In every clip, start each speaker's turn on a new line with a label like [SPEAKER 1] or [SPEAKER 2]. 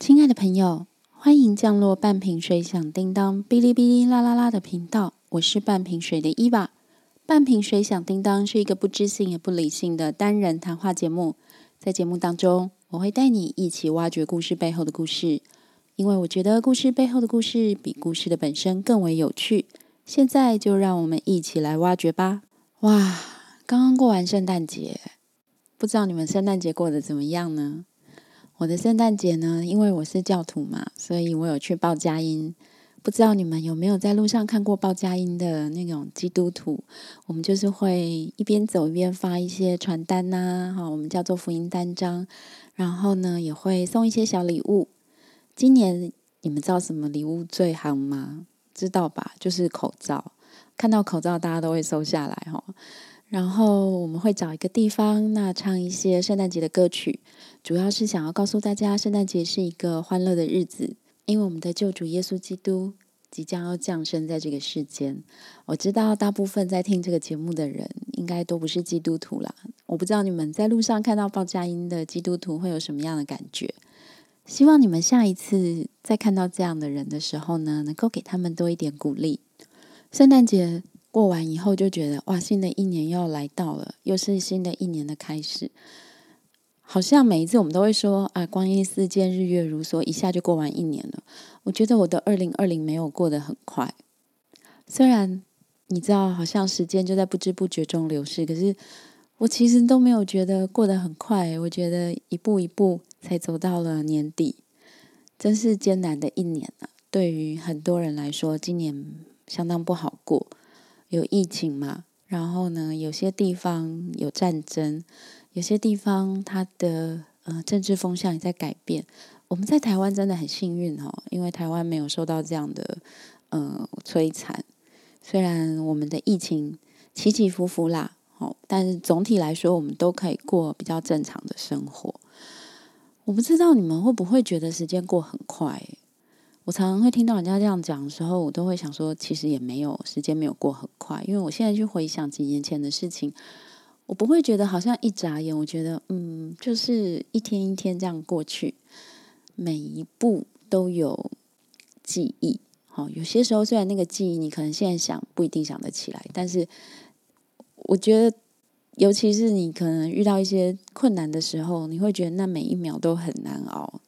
[SPEAKER 1] 亲爱的朋友，欢迎降落半瓶水响叮当哔哩哔哩啦啦啦的频道。我是半瓶水的伊娃。半瓶水响叮当是一个不知性也不理性的单人谈话节目。在节目当中，我会带你一起挖掘故事背后的故事，因为我觉得故事背后的故事比故事的本身更为有趣。现在就让我们一起来挖掘吧！哇，刚刚过完圣诞节，不知道你们圣诞节过得怎么样呢？我的圣诞节呢，因为我是教徒嘛，所以我有去报佳音。不知道你们有没有在路上看过报佳音的那种基督徒？我们就是会一边走一边发一些传单呐，哈，我们叫做福音单张。然后呢，也会送一些小礼物。今年你们知道什么礼物最夯吗？知道吧？就是口罩。看到口罩，大家都会收下来哈。然后我们会找一个地方，那唱一些圣诞节的歌曲，主要是想要告诉大家，圣诞节是一个欢乐的日子，因为我们的救主耶稣基督即将要降生在这个世间。我知道大部分在听这个节目的人，应该都不是基督徒啦。我不知道你们在路上看到报佳音的基督徒会有什么样的感觉？希望你们下一次再看到这样的人的时候呢，能够给他们多一点鼓励。圣诞节。过完以后就觉得哇，新的一年又要来到了，又是新的一年的开始。好像每一次我们都会说啊，光阴似箭，日月如梭，一下就过完一年了。我觉得我的二零二零没有过得很快，虽然你知道，好像时间就在不知不觉中流逝，可是我其实都没有觉得过得很快。我觉得一步一步才走到了年底，真是艰难的一年啊！对于很多人来说，今年相当不好过。有疫情嘛？然后呢，有些地方有战争，有些地方它的呃政治风向也在改变。我们在台湾真的很幸运哦，因为台湾没有受到这样的呃摧残。虽然我们的疫情起起伏伏啦，哦，但是总体来说，我们都可以过比较正常的生活。我不知道你们会不会觉得时间过很快？我常常会听到人家这样讲的时候，我都会想说，其实也没有时间没有过很快，因为我现在去回想几年前的事情，我不会觉得好像一眨眼，我觉得嗯，就是一天一天这样过去，每一步都有记忆。好，有些时候虽然那个记忆你可能现在想不一定想得起来，但是我觉得，尤其是你可能遇到一些困难的时候，你会觉得那每一秒都很难熬。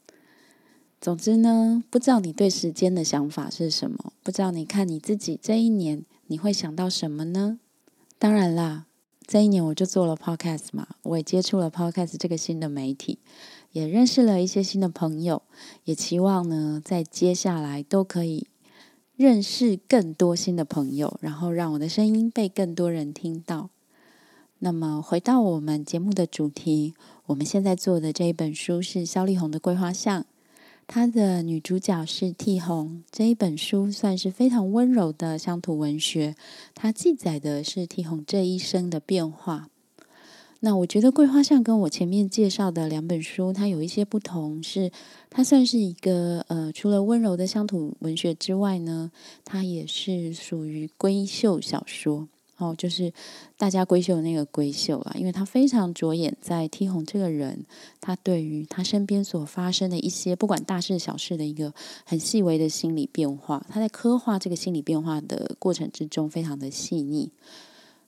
[SPEAKER 1] 总之呢，不知道你对时间的想法是什么？不知道你看你自己这一年，你会想到什么呢？当然啦，这一年我就做了 podcast 嘛，我也接触了 podcast 这个新的媒体，也认识了一些新的朋友，也期望呢，在接下来都可以认识更多新的朋友，然后让我的声音被更多人听到。那么回到我们节目的主题，我们现在做的这一本书是肖丽红的《桂花巷》。它的女主角是替红，这一本书算是非常温柔的乡土文学。它记载的是替红这一生的变化。那我觉得《桂花巷》跟我前面介绍的两本书，它有一些不同，是它算是一个呃，除了温柔的乡土文学之外呢，它也是属于闺秀小说。哦，就是大家闺秀那个闺秀啊，因为他非常着眼在 T 红这个人，他对于他身边所发生的一些不管大事小事的一个很细微的心理变化，他在刻画这个心理变化的过程之中非常的细腻。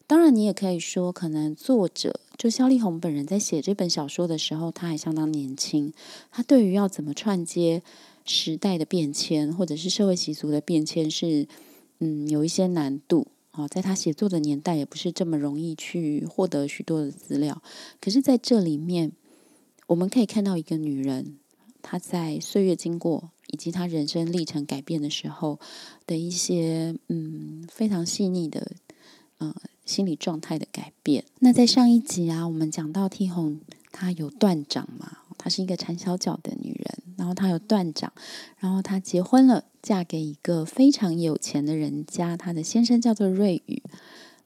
[SPEAKER 1] 当然，你也可以说，可能作者就肖丽红本人在写这本小说的时候，他还相当年轻，他对于要怎么串接时代的变迁或者是社会习俗的变迁，是嗯有一些难度。哦，在他写作的年代，也不是这么容易去获得许多的资料。可是，在这里面，我们可以看到一个女人，她在岁月经过以及她人生历程改变的时候的一些嗯非常细腻的呃心理状态的改变。那在上一集啊，我们讲到 T 红，她有断掌嘛，她是一个缠小脚的女人，然后她有断掌，然后她结婚了。嫁给一个非常有钱的人家，她的先生叫做瑞宇。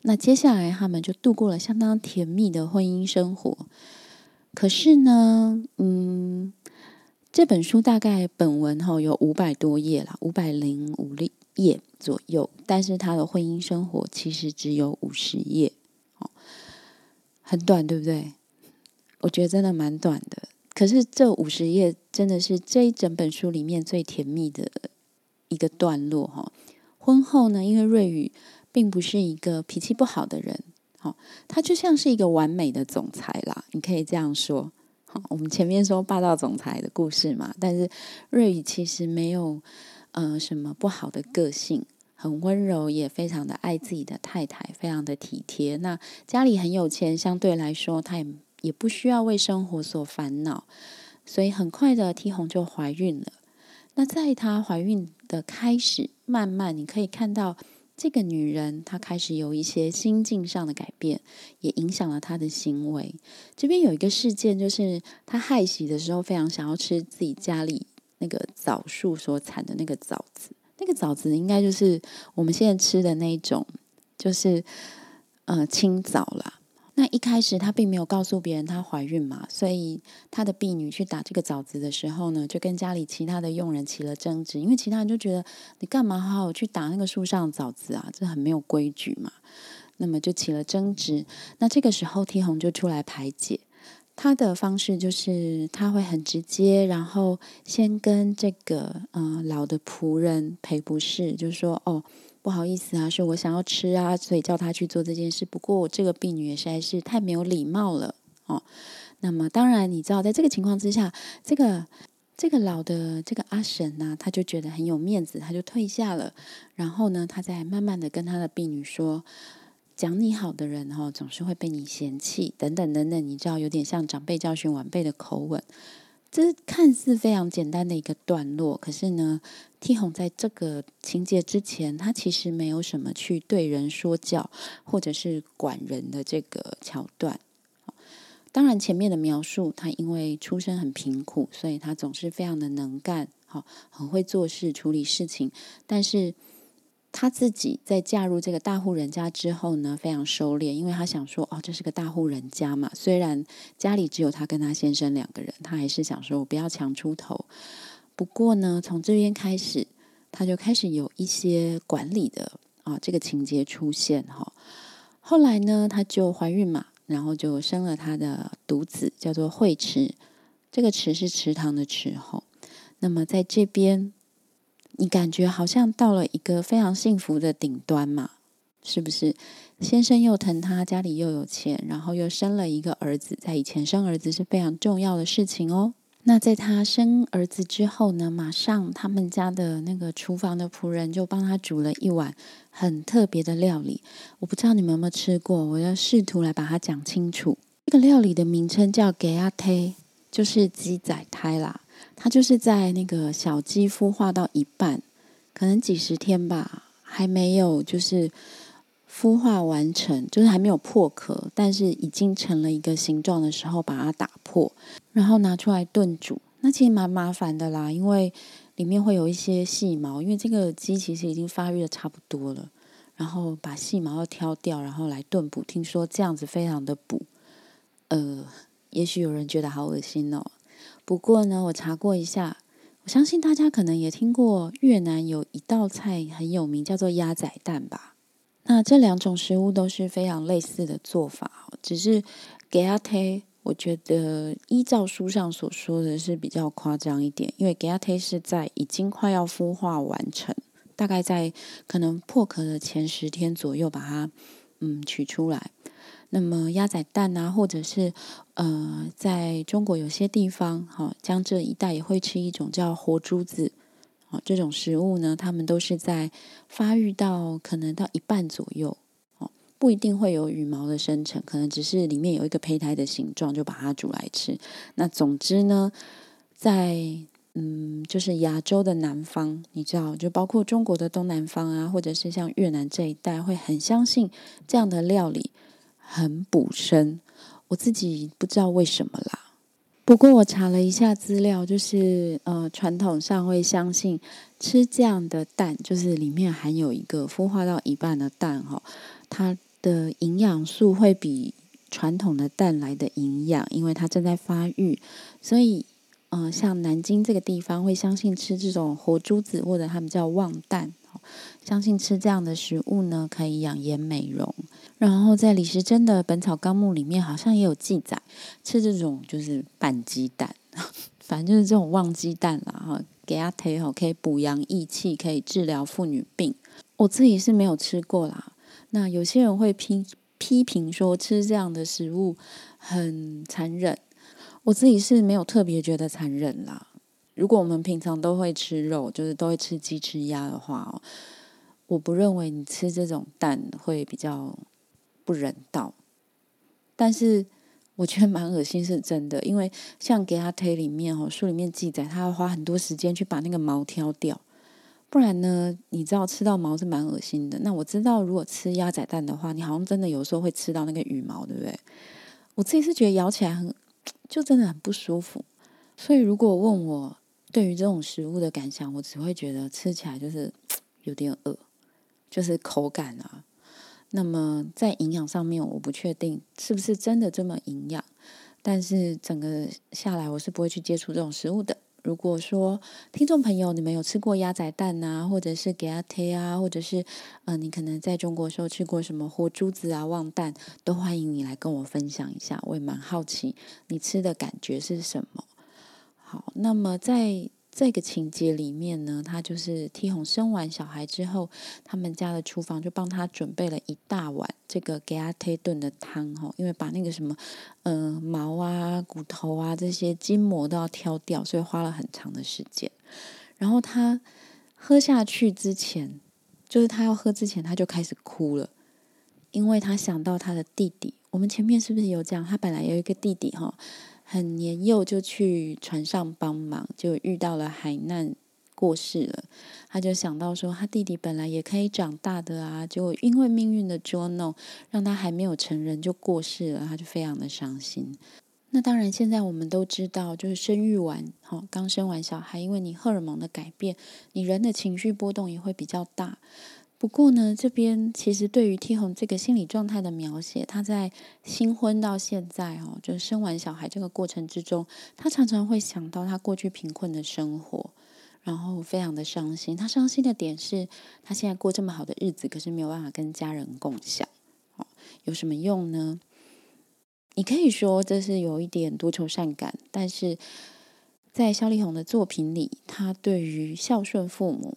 [SPEAKER 1] 那接下来他们就度过了相当甜蜜的婚姻生活。可是呢，嗯，这本书大概本文哈有五百多页啦，五百零五页左右，但是他的婚姻生活其实只有五十页，哦，很短，对不对？我觉得真的蛮短的。可是这五十页真的是这一整本书里面最甜蜜的一个段落哈。婚后呢，因为瑞宇并不是一个脾气不好的人，好，他就像是一个完美的总裁啦，你可以这样说。好，我们前面说霸道总裁的故事嘛，但是瑞宇其实没有呃什么不好的个性，很温柔，也非常的爱自己的太太，非常的体贴。那家里很有钱，相对来说，他也也不需要为生活所烦恼，所以很快的 T 红就怀孕了。那在她怀孕的开始，慢慢你可以看到。这个女人，她开始有一些心境上的改变，也影响了她的行为。这边有一个事件，就是她害喜的时候，非常想要吃自己家里那个枣树所产的那个枣子。那个枣子应该就是我们现在吃的那种，就是呃青枣啦。那一开始她并没有告诉别人她怀孕嘛，所以她的婢女去打这个枣子的时候呢，就跟家里其他的佣人起了争执，因为其他人就觉得你干嘛好好去打那个树上枣子啊，这很没有规矩嘛。那么就起了争执。那这个时候，天红就出来排解，他的方式就是他会很直接，然后先跟这个嗯老的仆人赔不是，就说哦。不好意思啊，是我想要吃啊，所以叫他去做这件事。不过我这个婢女也实在是太没有礼貌了哦。那么当然，你知道，在这个情况之下，这个这个老的这个阿婶呢，他就觉得很有面子，他就退下了。然后呢，他再慢慢的跟他的婢女说：“讲你好的人哈，总是会被你嫌弃，等等等等。”你知道，有点像长辈教训晚辈的口吻。这看似非常简单的一个段落，可是呢，T 红在这个情节之前，他其实没有什么去对人说教或者是管人的这个桥段。当然，前面的描述，他因为出身很贫苦，所以他总是非常的能干，好，很会做事、处理事情，但是。她自己在嫁入这个大户人家之后呢，非常收敛，因为她想说，哦，这是个大户人家嘛，虽然家里只有她跟她先生两个人，她还是想说，我不要强出头。不过呢，从这边开始，她就开始有一些管理的啊这个情节出现哈。后来呢，她就怀孕嘛，然后就生了她的独子，叫做惠池。这个池是池塘的池吼。那么在这边。你感觉好像到了一个非常幸福的顶端嘛？是不是？先生又疼他，家里又有钱，然后又生了一个儿子。在以前生儿子是非常重要的事情哦。那在他生儿子之后呢？马上他们家的那个厨房的仆人就帮他煮了一碗很特别的料理。我不知道你们有没有吃过，我要试图来把它讲清楚。这个料理的名称叫给阿胎，就是鸡仔胎啦。它就是在那个小鸡孵化到一半，可能几十天吧，还没有就是孵化完成，就是还没有破壳，但是已经成了一个形状的时候，把它打破，然后拿出来炖煮。那其实蛮麻烦的啦，因为里面会有一些细毛，因为这个鸡其实已经发育的差不多了，然后把细毛要挑掉，然后来炖补。听说这样子非常的补，呃，也许有人觉得好恶心哦。不过呢，我查过一下，我相信大家可能也听过越南有一道菜很有名，叫做鸭仔蛋吧。那这两种食物都是非常类似的做法，只是给阿忒，我觉得依照书上所说的是比较夸张一点，因为给阿忒是在已经快要孵化完成，大概在可能破壳的前十天左右把它嗯取出来。那么鸭仔蛋啊，或者是呃，在中国有些地方，哈，江浙一带也会吃一种叫活珠子，哦，这种食物呢，它们都是在发育到可能到一半左右，哦，不一定会有羽毛的生成，可能只是里面有一个胚胎的形状，就把它煮来吃。那总之呢，在嗯，就是亚洲的南方，你知道，就包括中国的东南方啊，或者是像越南这一带，会很相信这样的料理。很补身，我自己不知道为什么啦。不过我查了一下资料，就是呃，传统上会相信吃这样的蛋，就是里面含有一个孵化到一半的蛋哈，它的营养素会比传统的蛋来的营养，因为它正在发育，所以嗯，像南京这个地方会相信吃这种活珠子，或者他们叫旺蛋。相信吃这样的食物呢，可以养颜美容。然后在李时珍的《本草纲目》里面，好像也有记载，吃这种就是半鸡蛋，反正就是这种旺鸡蛋啦哈，给它腿好，可以补阳益气，可以治疗妇女病。我自己是没有吃过啦。那有些人会批批评说吃这样的食物很残忍，我自己是没有特别觉得残忍啦。如果我们平常都会吃肉，就是都会吃鸡吃鸭的话哦，我不认为你吃这种蛋会比较不人道。但是我觉得蛮恶心是真的，因为像给他推里面哦，书里面记载，他要花很多时间去把那个毛挑掉。不然呢？你知道吃到毛是蛮恶心的。那我知道，如果吃鸭仔蛋的话，你好像真的有时候会吃到那个羽毛，对不对？我自己是觉得咬起来很，就真的很不舒服。所以如果问我对于这种食物的感想，我只会觉得吃起来就是 有点恶，就是口感啊。那么在营养上面，我不确定是不是真的这么营养，但是整个下来，我是不会去接触这种食物的。如果说听众朋友你们有吃过鸭仔蛋啊，或者是给它贴啊，或者是嗯，你可能在中国时候吃过什么活珠子啊、旺蛋，都欢迎你来跟我分享一下，我也蛮好奇你吃的感觉是什么。好，那么在。这个情节里面呢，他就是 T 红生完小孩之后，他们家的厨房就帮他准备了一大碗这个给他推炖的汤哈，因为把那个什么呃毛啊、骨头啊这些筋膜都要挑掉，所以花了很长的时间。然后他喝下去之前，就是他要喝之前，他就开始哭了，因为他想到他的弟弟。我们前面是不是有讲，他本来有一个弟弟哈？很年幼就去船上帮忙，就遇到了海难过世了。他就想到说，他弟弟本来也可以长大的啊，结果因为命运的捉弄，让他还没有成人就过世了，他就非常的伤心。那当然，现在我们都知道，就是生育完，哈，刚生完小孩，因为你荷尔蒙的改变，你人的情绪波动也会比较大。不过呢，这边其实对于 T 红这个心理状态的描写，他在新婚到现在哦，就是生完小孩这个过程之中，他常常会想到他过去贫困的生活，然后非常的伤心。他伤心的点是他现在过这么好的日子，可是没有办法跟家人共享，哦，有什么用呢？你可以说这是有一点多愁善感，但是在萧丽红的作品里，他对于孝顺父母。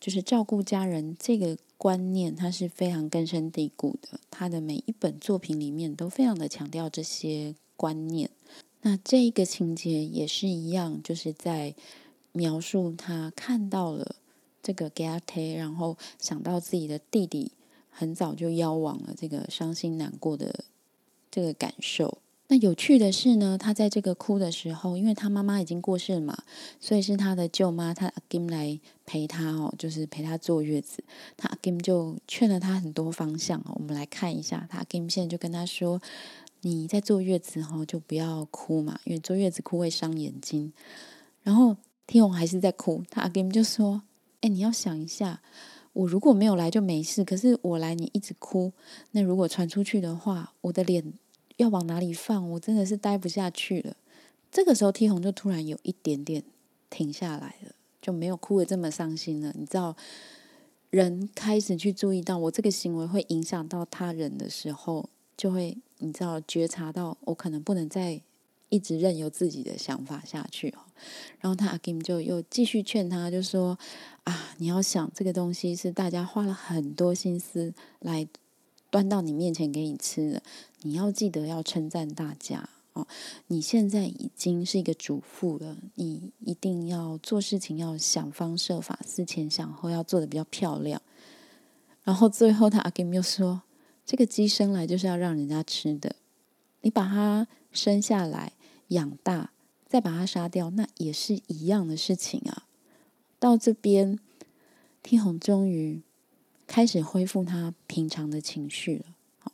[SPEAKER 1] 就是照顾家人这个观念，它是非常根深蒂固的。他的每一本作品里面都非常的强调这些观念。那这一个情节也是一样，就是在描述他看到了这个 g a t e 然后想到自己的弟弟很早就夭亡了，这个伤心难过的这个感受。那有趣的是呢，他在这个哭的时候，因为他妈妈已经过世了嘛，所以是他的舅妈他阿金来陪他哦，就是陪他坐月子。他阿金就劝了他很多方向哦，我们来看一下，他阿金现在就跟他说：“你在坐月子哈，就不要哭嘛，因为坐月子哭会伤眼睛。”然后天红还是在哭，他阿金就说：“哎，你要想一下，我如果没有来就没事，可是我来你一直哭，那如果传出去的话，我的脸。”要往哪里放？我真的是待不下去了。这个时候，T 红就突然有一点点停下来了，就没有哭的这么伤心了。你知道，人开始去注意到我这个行为会影响到他人的时候，就会你知道觉察到我可能不能再一直任由自己的想法下去哦。然后他阿金就又继续劝他，就说：“啊，你要想这个东西是大家花了很多心思来。”端到你面前给你吃的，你要记得要称赞大家哦。你现在已经是一个主妇了，你一定要做事情要想方设法，思前想后，要做的比较漂亮。然后最后他阿 Kim 又说：“这个鸡生来就是要让人家吃的，你把它生下来养大，再把它杀掉，那也是一样的事情啊。”到这边，天红终于。开始恢复他平常的情绪了，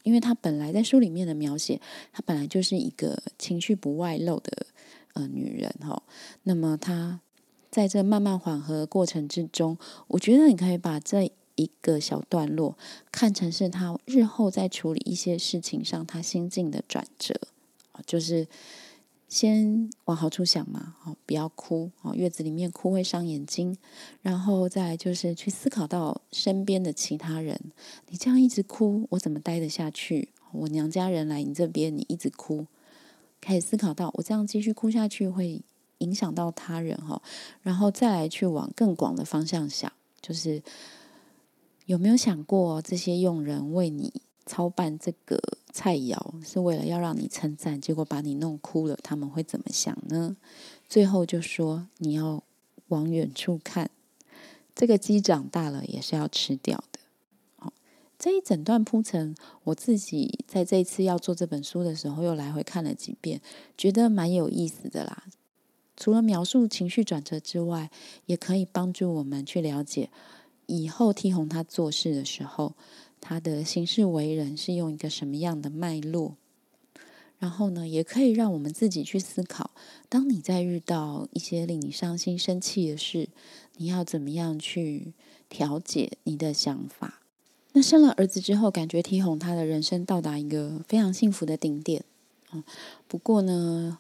[SPEAKER 1] 因为他本来在书里面的描写，他本来就是一个情绪不外露的呃女人哈。那么他在这慢慢缓和的过程之中，我觉得你可以把这一个小段落看成是他日后在处理一些事情上他心境的转折就是。先往好处想嘛，哦，不要哭，哦，月子里面哭会伤眼睛，然后再就是去思考到身边的其他人，你这样一直哭，我怎么待得下去？我娘家人来你这边，你一直哭，开始思考到我这样继续哭下去会影响到他人哈，然后再来去往更广的方向想，就是有没有想过这些佣人为你操办这个菜肴是为了要让你称赞，结果把你弄哭了，他们会怎么想呢？最后就说你要往远处看，这个鸡长大了也是要吃掉的。这一整段铺陈，我自己在这一次要做这本书的时候，又来回看了几遍，觉得蛮有意思的啦。除了描述情绪转折之外，也可以帮助我们去了解以后 T 红他做事的时候，他的行事为人是用一个什么样的脉络。然后呢，也可以让我们自己去思考：当你在遇到一些令你伤心、生气的事，你要怎么样去调节你的想法？那生了儿子之后，感觉提红他的人生到达一个非常幸福的顶点嗯。不过呢，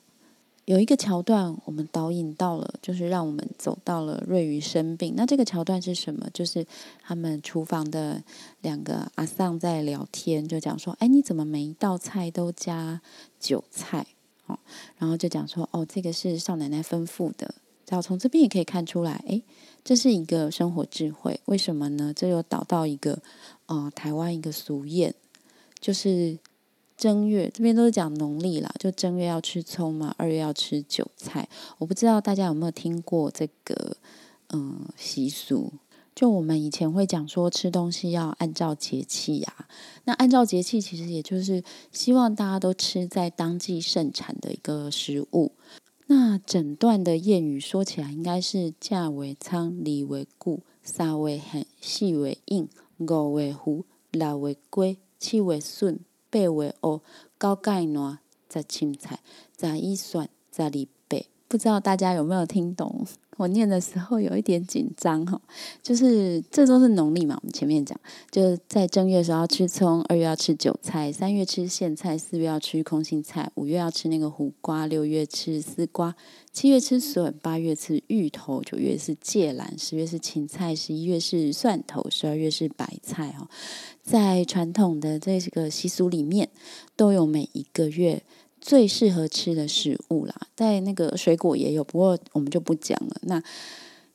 [SPEAKER 1] 有一个桥段我们导引到了，就是让我们走到了瑞宇生病。那这个桥段是什么？就是他们厨房的两个阿桑在聊天，就讲说：“哎，你怎么每一道菜都加韭菜？”哦，然后就讲说：“哦，这个是少奶奶吩咐的。”只要从这边也可以看出来，哎，这是一个生活智慧。为什么呢？这又导到一个，呃，台湾一个俗谚，就是正月这边都是讲农历啦，就正月要吃葱嘛，二月要吃韭菜。我不知道大家有没有听过这个，嗯，习俗。就我们以前会讲说，吃东西要按照节气呀。那按照节气，其实也就是希望大家都吃在当季盛产的一个食物。那整段的谚语说起来，应该是价为仓，二为固，三为狠，四为硬，五为虎，六为龟，七为笋，八月五，九盖暖，十青菜，十一蒜，十二。不知道大家有没有听懂？我念的时候有一点紧张哈，就是这都是农历嘛，我们前面讲，就在正月的时候要吃葱，二月要吃韭菜，三月吃苋菜，四月要吃空心菜，五月要吃那个胡瓜，六月吃丝瓜，七月吃笋，八月吃芋头，九月是芥兰，十月是芹菜，十一月是蒜头，十二月是白菜哦。在传统的这个习俗里面，都有每一个月。最适合吃的食物啦，在那个水果也有，不过我们就不讲了。那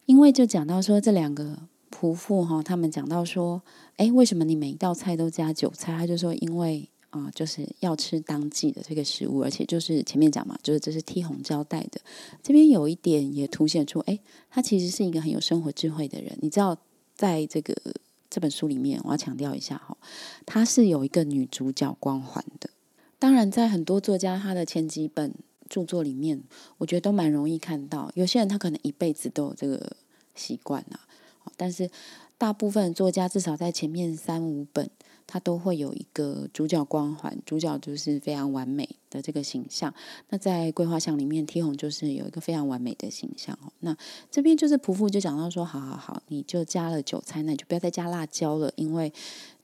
[SPEAKER 1] 因为就讲到说这两个仆妇哈，他们讲到说，哎，为什么你每一道菜都加韭菜？他就说，因为啊，就是要吃当季的这个食物，而且就是前面讲嘛，就是这是 T 红胶带的。这边有一点也凸显出，哎，他其实是一个很有生活智慧的人。你知道，在这个这本书里面，我要强调一下哈，他是有一个女主角光环的。当然，在很多作家他的前几本著作里面，我觉得都蛮容易看到。有些人他可能一辈子都有这个习惯啊，但是大部分作家至少在前面三五本，他都会有一个主角光环，主角就是非常完美的这个形象。那在桂花香里面，T 红就是有一个非常完美的形象哦。那这边就是仆妇就讲到说，好好好，你就加了韭菜，那你就不要再加辣椒了，因为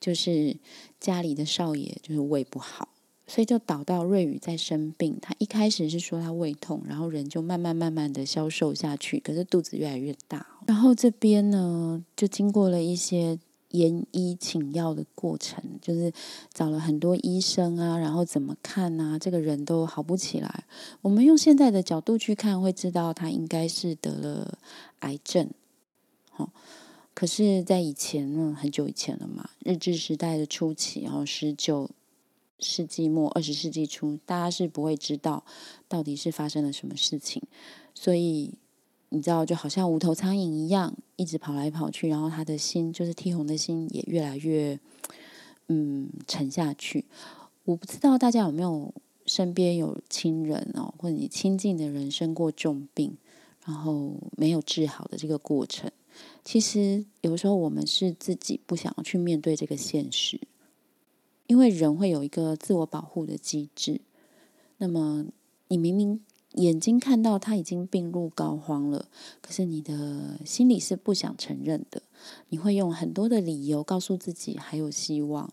[SPEAKER 1] 就是家里的少爷就是胃不好。所以就导到瑞宇在生病，他一开始是说他胃痛，然后人就慢慢慢慢的消瘦下去，可是肚子越来越大。然后这边呢，就经过了一些研医请药的过程，就是找了很多医生啊，然后怎么看啊，这个人都好不起来。我们用现在的角度去看，会知道他应该是得了癌症。好，可是，在以前呢，很久以前了嘛，日治时代的初期，然后十九。世纪末二十世纪初，大家是不会知道到底是发生了什么事情，所以你知道，就好像无头苍蝇一样，一直跑来跑去，然后他的心，就是 T 红的心，也越来越嗯沉下去。我不知道大家有没有身边有亲人哦，或者你亲近的人生过重病，然后没有治好的这个过程。其实有时候我们是自己不想要去面对这个现实。因为人会有一个自我保护的机制，那么你明明眼睛看到他已经病入膏肓了，可是你的心里是不想承认的。你会用很多的理由告诉自己还有希望。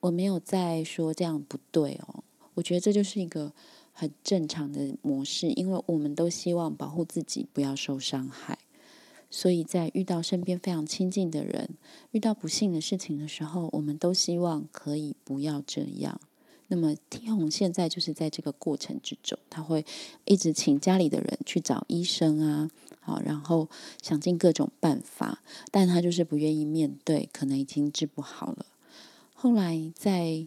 [SPEAKER 1] 我没有在说这样不对哦，我觉得这就是一个很正常的模式，因为我们都希望保护自己不要受伤害。所以在遇到身边非常亲近的人遇到不幸的事情的时候，我们都希望可以不要这样。那么 T 红现在就是在这个过程之中，他会一直请家里的人去找医生啊，好，然后想尽各种办法，但他就是不愿意面对，可能已经治不好了。后来在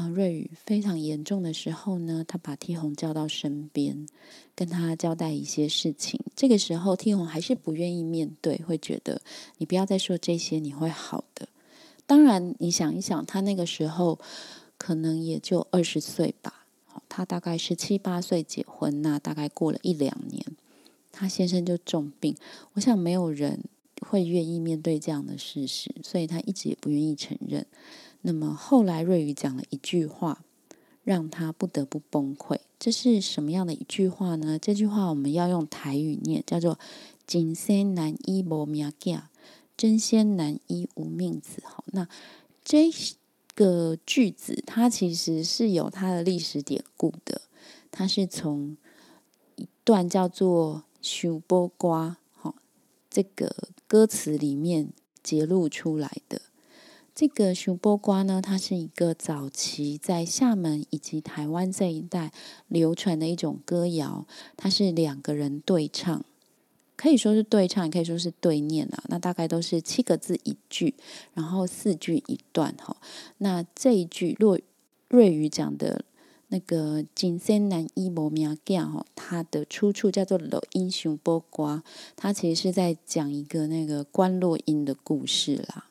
[SPEAKER 1] 啊瑞宇非常严重的时候呢，他把 T 红叫到身边，跟他交代一些事情。这个时候 T 红还是不愿意面对，会觉得你不要再说这些，你会好的。当然，你想一想，他那个时候。可能也就二十岁吧，他大概十七八岁结婚，那大概过了一两年，他先生就重病。我想没有人会愿意面对这样的事实，所以他一直也不愿意承认。那么后来瑞宇讲了一句话，让他不得不崩溃。这是什么样的一句话呢？这句话我们要用台语念，叫做“真仙难医无命囝，真仙难医无命子”。好，那这。个句子，它其实是有它的历史典故的。它是从一段叫做“修波瓜”好这个歌词里面揭露出来的。这个“熊波瓜”呢，它是一个早期在厦门以及台湾这一带流传的一种歌谣，它是两个人对唱。可以说是对唱，也可以说是对念啊。那大概都是七个字一句，然后四句一段哈。那这一句若瑞语讲的那个“金仙难医无命囝”哈，它的出处叫做《老英雄波瓜》，它其实是在讲一个那个关洛英的故事啦。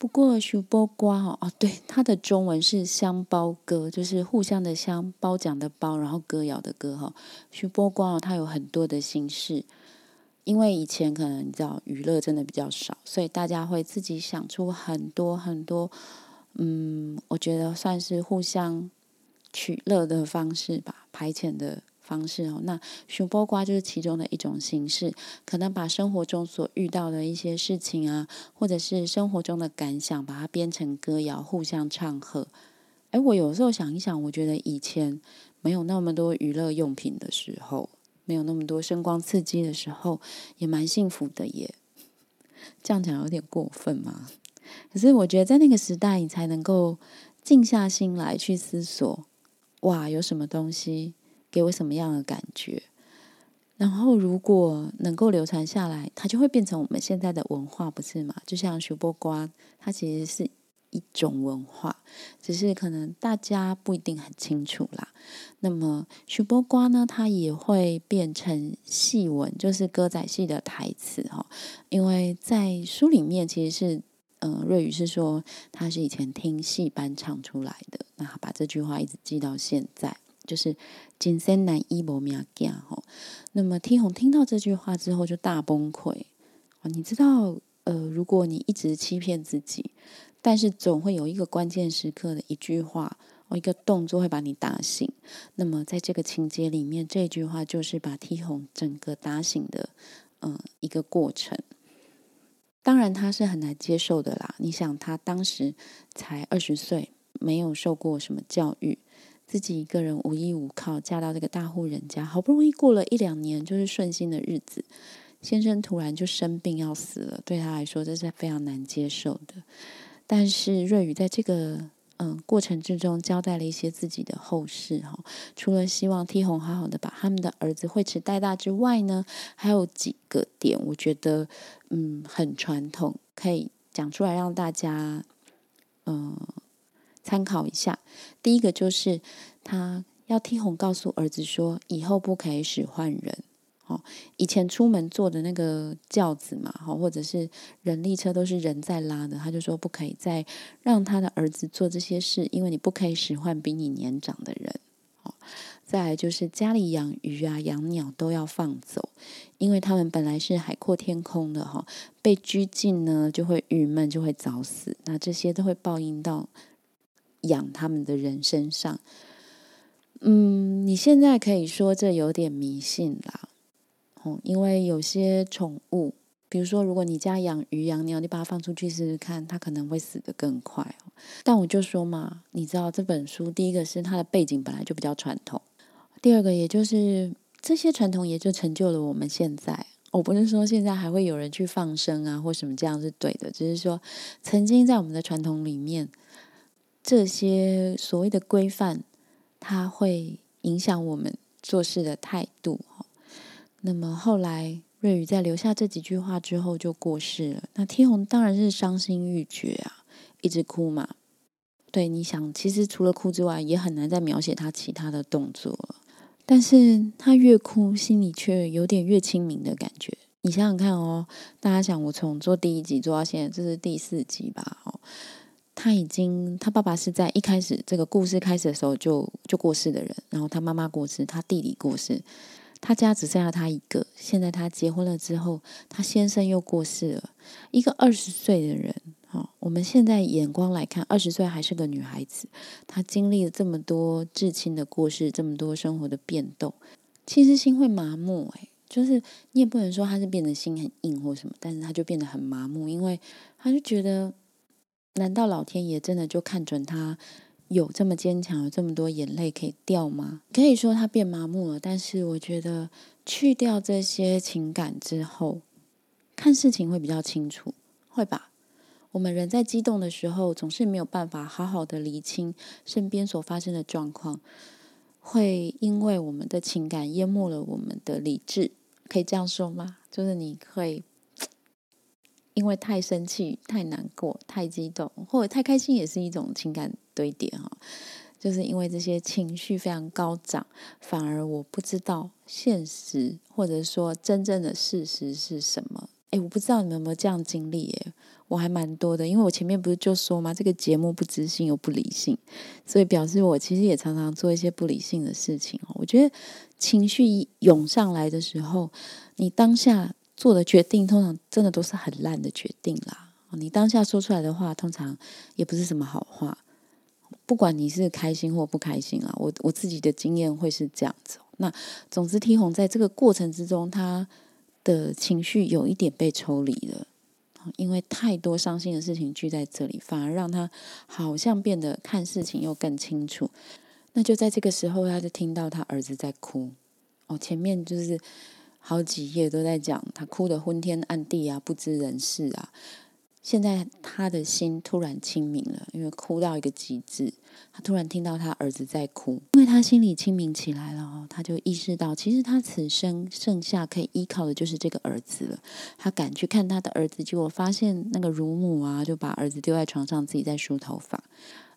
[SPEAKER 1] 不过“熊波瓜”哈哦，对，它的中文是“相包歌”，就是互相的相包讲的包，然后歌谣的歌哈。熊波瓜哦，它有很多的形式。因为以前可能你知道娱乐真的比较少，所以大家会自己想出很多很多，嗯，我觉得算是互相取乐的方式吧，排遣的方式哦。那熊波瓜就是其中的一种形式，可能把生活中所遇到的一些事情啊，或者是生活中的感想，把它编成歌谣，互相唱和。哎，我有时候想一想，我觉得以前没有那么多娱乐用品的时候。没有那么多声光刺激的时候，也蛮幸福的耶。这样讲有点过分吗？可是我觉得在那个时代，你才能够静下心来去思索：哇，有什么东西给我什么样的感觉？然后如果能够流传下来，它就会变成我们现在的文化，不是吗？就像徐波瓜，它其实是。一种文化，只是可能大家不一定很清楚啦。那么徐波瓜呢，它也会变成戏文，就是歌仔戏的台词哈。因为在书里面其实是，嗯，瑞宇是说他是以前听戏班唱出来的，那把这句话一直记到现在，就是“金山难一无命囝”哈。那么听红听到这句话之后就大崩溃啊！你知道，呃，如果你一直欺骗自己。但是总会有一个关键时刻的一句话，哦，一个动作会把你打醒。那么在这个情节里面，这句话就是把 T 红整个打醒的，嗯，一个过程。当然他是很难接受的啦。你想，他当时才二十岁，没有受过什么教育，自己一个人无依无靠，嫁到这个大户人家，好不容易过了一两年就是顺心的日子，先生突然就生病要死了，对他来说这是非常难接受的。但是瑞宇在这个嗯过程之中交代了一些自己的后事哈，除了希望 T 红好好的把他们的儿子慧慈带大之外呢，还有几个点我觉得嗯很传统，可以讲出来让大家嗯参考一下。第一个就是他要 T 红告诉儿子说，以后不可以使唤人。哦，以前出门坐的那个轿子嘛，哈，或者是人力车都是人在拉的，他就说不可以再让他的儿子做这些事，因为你不可以使唤比你年长的人。哦，再来就是家里养鱼啊、养鸟都要放走，因为他们本来是海阔天空的哈，被拘禁呢就会郁闷，就会早死，那这些都会报应到养他们的人身上。嗯，你现在可以说这有点迷信啦。哦，因为有些宠物，比如说，如果你家养鱼养鸟，你把它放出去试试看，它可能会死得更快。但我就说嘛，你知道这本书，第一个是它的背景本来就比较传统，第二个也就是这些传统也就成就了我们现在。我不是说现在还会有人去放生啊或什么这样是对的，只是说曾经在我们的传统里面，这些所谓的规范它会影响我们做事的态度。那么后来瑞宇在留下这几句话之后就过世了。那天虹当然是伤心欲绝啊，一直哭嘛。对，你想，其实除了哭之外，也很难再描写他其他的动作了。但是他越哭，心里却有点越清明的感觉。你想想看哦，大家想，我从做第一集做到现在，这是第四集吧？哦，他已经，他爸爸是在一开始这个故事开始的时候就就过世的人，然后他妈妈过世，他弟弟过世。他家只剩下他一个。现在他结婚了之后，他先生又过世了。一个二十岁的人，哈，我们现在眼光来看，二十岁还是个女孩子。她经历了这么多至亲的过世，这么多生活的变动，其实心会麻木。诶，就是你也不能说他是变得心很硬或什么，但是他就变得很麻木，因为他就觉得，难道老天爷真的就看准他？有这么坚强，有这么多眼泪可以掉吗？可以说他变麻木了，但是我觉得去掉这些情感之后，看事情会比较清楚，会吧？我们人在激动的时候，总是没有办法好好的理清身边所发生的状况，会因为我们的情感淹没了我们的理智，可以这样说吗？就是你会。因为太生气、太难过、太激动，或者太开心，也是一种情感堆叠哈。就是因为这些情绪非常高涨，反而我不知道现实，或者说真正的事实是什么。哎，我不知道你们有没有这样经历？耶，我还蛮多的。因为我前面不是就说吗？这个节目不知性又不理性，所以表示我其实也常常做一些不理性的事情哦。我觉得情绪涌上来的时候，你当下。做的决定通常真的都是很烂的决定啦。你当下说出来的话，通常也不是什么好话。不管你是开心或不开心啊，我我自己的经验会是这样子。那总之，T 红在这个过程之中，他的情绪有一点被抽离了，因为太多伤心的事情聚在这里，反而让他好像变得看事情又更清楚。那就在这个时候，他就听到他儿子在哭。哦，前面就是。好几页都在讲他哭得昏天暗地啊，不知人事啊。现在他的心突然清明了，因为哭到一个极致，他突然听到他儿子在哭，因为他心里清明起来了哦，他就意识到，其实他此生剩下可以依靠的就是这个儿子了。他赶去看他的儿子，结果发现那个乳母啊，就把儿子丢在床上，自己在梳头发，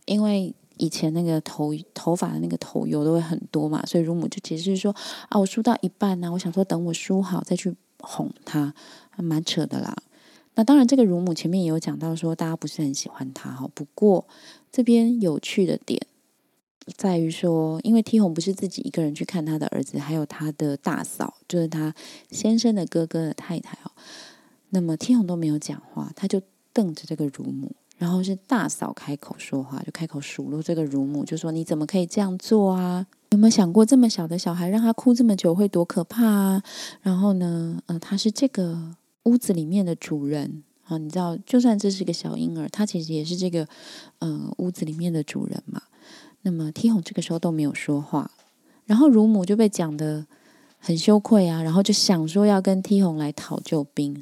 [SPEAKER 1] 因为。以前那个头头发的那个头油都会很多嘛，所以乳母就解释说啊，我梳到一半呢，我想说等我梳好再去哄他，蛮扯的啦。那当然，这个乳母前面也有讲到说，大家不是很喜欢他哈。不过这边有趣的点在于说，因为 T 红不是自己一个人去看他的儿子，还有他的大嫂，就是他先生的哥哥的太太哦。那么 T 红都没有讲话，他就瞪着这个乳母。然后是大嫂开口说话，就开口数落这个乳母，就说：“你怎么可以这样做啊？有没有想过这么小的小孩让他哭这么久会多可怕啊？”然后呢，呃，他是这个屋子里面的主人啊，你知道，就算这是个小婴儿，他其实也是这个呃屋子里面的主人嘛。那么 T 红这个时候都没有说话，然后乳母就被讲的很羞愧啊，然后就想说要跟 T 红来讨救兵。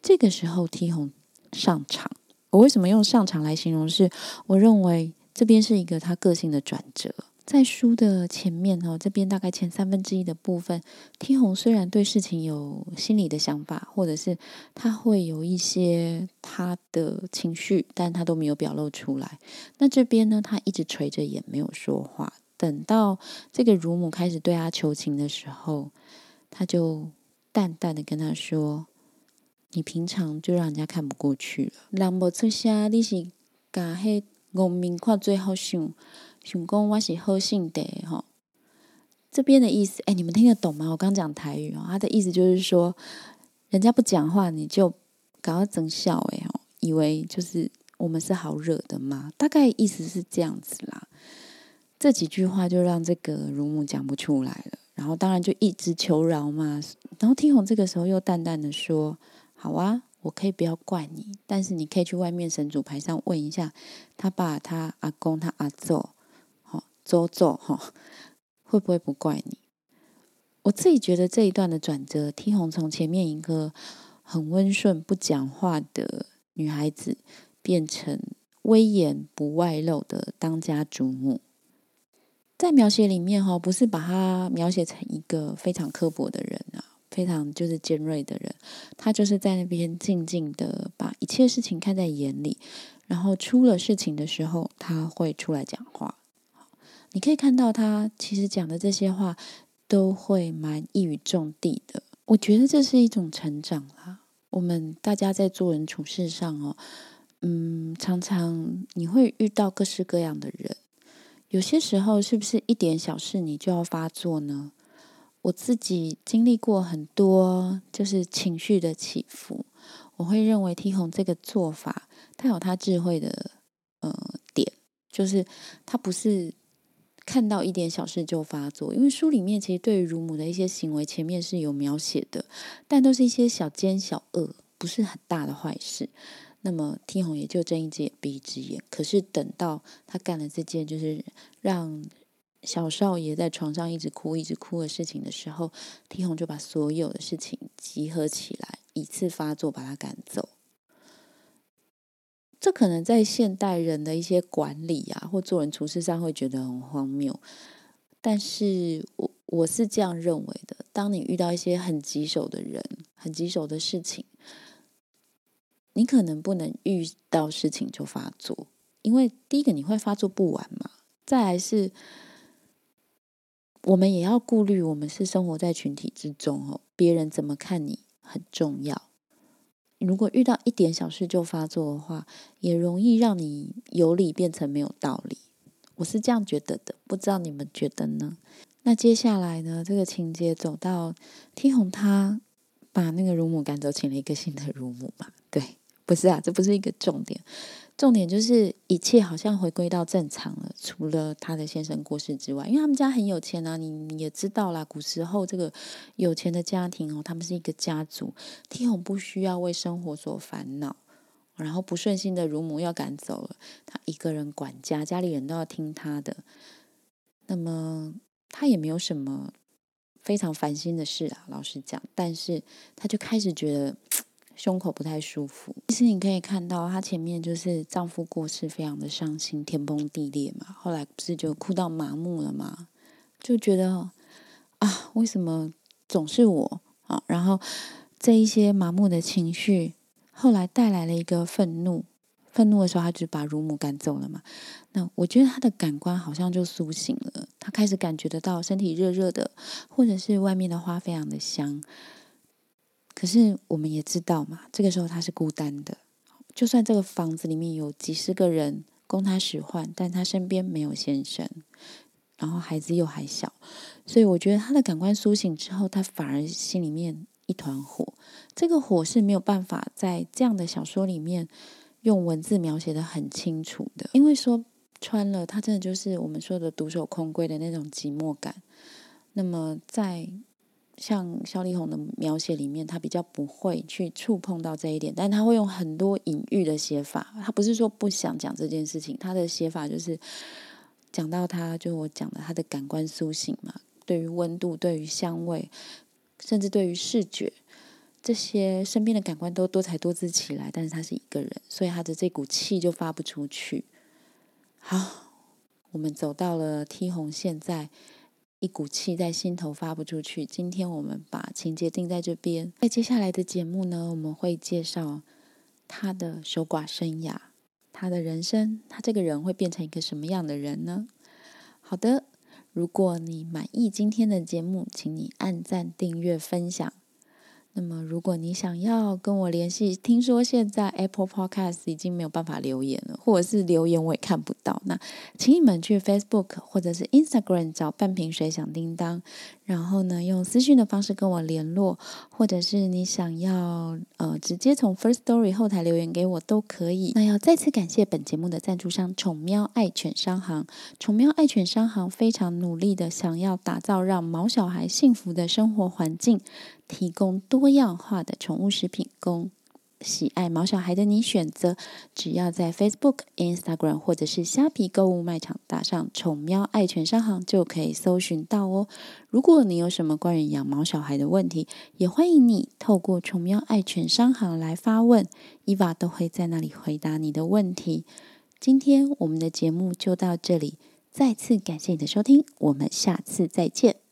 [SPEAKER 1] 这个时候 T 红上场。我为什么用上场来形容？是我认为这边是一个他个性的转折。在书的前面哦，这边大概前三分之一的部分，T 红虽然对事情有心理的想法，或者是他会有一些他的情绪，但他都没有表露出来。那这边呢，他一直垂着眼没有说话。等到这个乳母开始对他求情的时候，他就淡淡的跟他说。你平常就让人家看不过去了。人无出声，你是甲迄农民看最好想，想讲我是好心的吼。这边的意思，哎，你们听得懂吗？我刚讲台语哦，他的意思就是说，人家不讲话，你就搞到整笑哎哦，以为就是我们是好惹的吗？大概意思是这样子啦。这几句话就让这个乳母讲不出来了，然后当然就一直求饶嘛。然后听红这个时候又淡淡的说。好啊，我可以不要怪你，但是你可以去外面神主牌上问一下他爸、他阿公、他阿祖，好周周哈，会不会不怪你？我自己觉得这一段的转折，听红从前面一个很温顺不讲话的女孩子，变成威严不外露的当家主母，在描写里面哈，不是把她描写成一个非常刻薄的人啊，非常就是尖锐的人，他就是在那边静静的把一切事情看在眼里，然后出了事情的时候，他会出来讲话。你可以看到他其实讲的这些话都会蛮一语中的的。我觉得这是一种成长啦。我们大家在做人处事上哦，嗯，常常你会遇到各式各样的人，有些时候是不是一点小事你就要发作呢？我自己经历过很多就是情绪的起伏，我会认为 T 红这个做法，他有他智慧的呃点，就是他不是。看到一点小事就发作，因为书里面其实对于乳母的一些行为前面是有描写的，但都是一些小奸小恶，不是很大的坏事。那么天红也就睁一只眼闭一只眼。可是等到他干了这件就是让小少爷在床上一直哭一直哭的事情的时候，天红就把所有的事情集合起来，一次发作把他赶走。这可能在现代人的一些管理啊，或做人处事上会觉得很荒谬，但是我我是这样认为的：，当你遇到一些很棘手的人、很棘手的事情，你可能不能遇到事情就发作，因为第一个你会发作不完嘛，再来是，我们也要顾虑，我们是生活在群体之中哦，别人怎么看你很重要。如果遇到一点小事就发作的话，也容易让你有理变成没有道理。我是这样觉得的，不知道你们觉得呢？那接下来呢？这个情节走到天红，他把那个乳母赶走，请了一个新的乳母嘛？对，不是啊，这不是一个重点。重点就是一切好像回归到正常了，除了他的先生过世之外，因为他们家很有钱啊，你也知道啦，古时候这个有钱的家庭哦，他们是一个家族，天红不需要为生活所烦恼，然后不顺心的乳母要赶走了，他一个人管家，家里人都要听他的，那么他也没有什么非常烦心的事啊，老实讲，但是他就开始觉得。胸口不太舒服。其实你可以看到，她前面就是丈夫过世，非常的伤心，天崩地裂嘛。后来不是就哭到麻木了嘛？就觉得啊，为什么总是我啊？然后这一些麻木的情绪，后来带来了一个愤怒。愤怒的时候，他就把乳母赶走了嘛。那我觉得他的感官好像就苏醒了，他开始感觉得到身体热热的，或者是外面的花非常的香。可是我们也知道嘛，这个时候他是孤单的。就算这个房子里面有几十个人供他使唤，但他身边没有先生，然后孩子又还小，所以我觉得他的感官苏醒之后，他反而心里面一团火。这个火是没有办法在这样的小说里面用文字描写的很清楚的，因为说穿了，他真的就是我们说的独守空闺的那种寂寞感。那么在像肖丽红的描写里面，他比较不会去触碰到这一点，但他会用很多隐喻的写法。他不是说不想讲这件事情，他的写法就是讲到他，就我讲的他的感官苏醒嘛，对于温度、对于香味，甚至对于视觉这些身边的感官都多才多姿起来。但是他是一个人，所以他的这股气就发不出去。好，我们走到了 T 红现在。一股气在心头发不出去。今天我们把情节定在这边，在接下来的节目呢，我们会介绍他的守寡生涯，他的人生，他这个人会变成一个什么样的人呢？好的，如果你满意今天的节目，请你按赞、订阅、分享。那么，如果你想要跟我联系，听说现在 Apple Podcast 已经没有办法留言了，或者是留言我也看不到。那请你们去 Facebook 或者是 Instagram 找半瓶水响叮当，然后呢用私讯的方式跟我联络，或者是你想要呃直接从 First Story 后台留言给我都可以。那要再次感谢本节目的赞助商宠喵爱犬商行，宠喵爱犬商行非常努力的想要打造让毛小孩幸福的生活环境。提供多样化的宠物食品供喜爱毛小孩的你选择。只要在 Facebook、Instagram 或者是虾皮购物卖场打上“宠喵爱犬商行”，就可以搜寻到哦。如果你有什么关于养毛小孩的问题，也欢迎你透过“宠喵爱犬商行”来发问，伊娃都会在那里回答你的问题。今天我们的节目就到这里，再次感谢你的收听，我们下次再见。